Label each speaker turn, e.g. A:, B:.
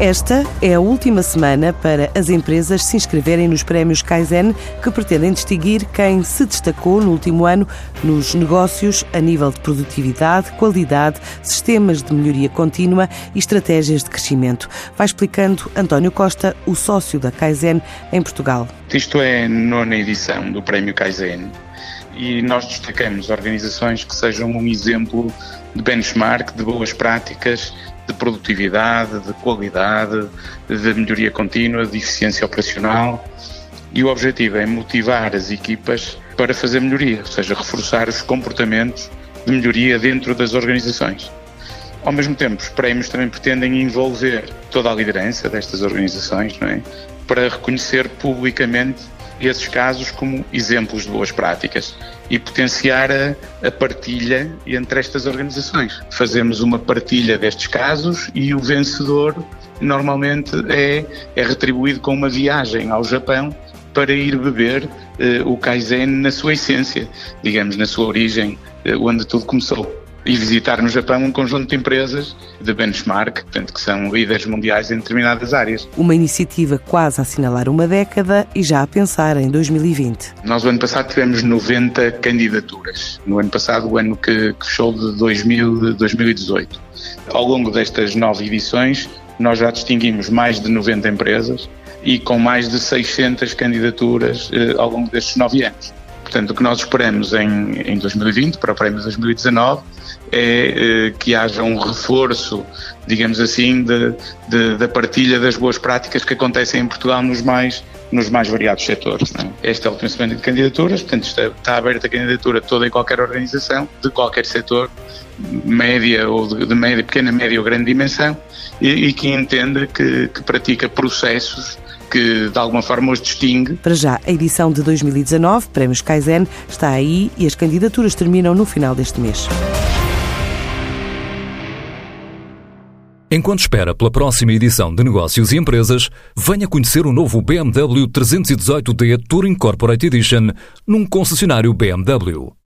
A: Esta é a última semana para as empresas se inscreverem nos prémios Kaizen, que pretendem distinguir quem se destacou no último ano nos negócios a nível de produtividade, qualidade, sistemas de melhoria contínua e estratégias de crescimento. Vai explicando António Costa, o sócio da Kaizen em Portugal.
B: Isto é a nona edição do prémio Kaizen e nós destacamos organizações que sejam um exemplo de benchmark, de boas práticas de produtividade, de qualidade, de melhoria contínua, de eficiência operacional. E o objetivo é motivar as equipas para fazer melhoria, ou seja, reforçar os comportamentos de melhoria dentro das organizações. Ao mesmo tempo, os prémios também pretendem envolver toda a liderança destas organizações, não é? Para reconhecer publicamente esses casos como exemplos de boas práticas e potenciar a, a, partilha entre estas organizações. Fazemos uma partilha destes casos e o vencedor normalmente é, é retribuído com uma viagem ao Japão para ir beber eh, o Kaizen na sua essência, digamos, na sua origem, eh, onde tudo começou e visitar no Japão um conjunto de empresas de benchmark, portanto, que são líderes mundiais em determinadas áreas.
A: Uma iniciativa quase a assinalar uma década e já a pensar em 2020.
B: Nós, o ano passado, tivemos 90 candidaturas. No ano passado, o ano que, que fechou de 2000, 2018. Ao longo destas nove edições, nós já distinguimos mais de 90 empresas e com mais de 600 candidaturas eh, ao longo destes nove anos. Portanto, o que nós esperamos em, em 2020, para o prémio 2019, é eh, que haja um reforço, digamos assim, de, de, da partilha das boas práticas que acontecem em Portugal nos mais, nos mais variados setores. É? Esta é a última semana de candidaturas, portanto está, está aberta a candidatura toda e qualquer organização, de qualquer setor, média ou de, de média, pequena, média ou grande dimensão, e, e que entenda que, que pratica processos que de alguma forma os distingue.
A: Para já, a edição de 2019, Prémios Kaizen, está aí e as candidaturas terminam no final deste mês.
C: Enquanto espera pela próxima edição de Negócios e Empresas, venha conhecer o novo BMW 318D Touring Corporate Edition num concessionário BMW.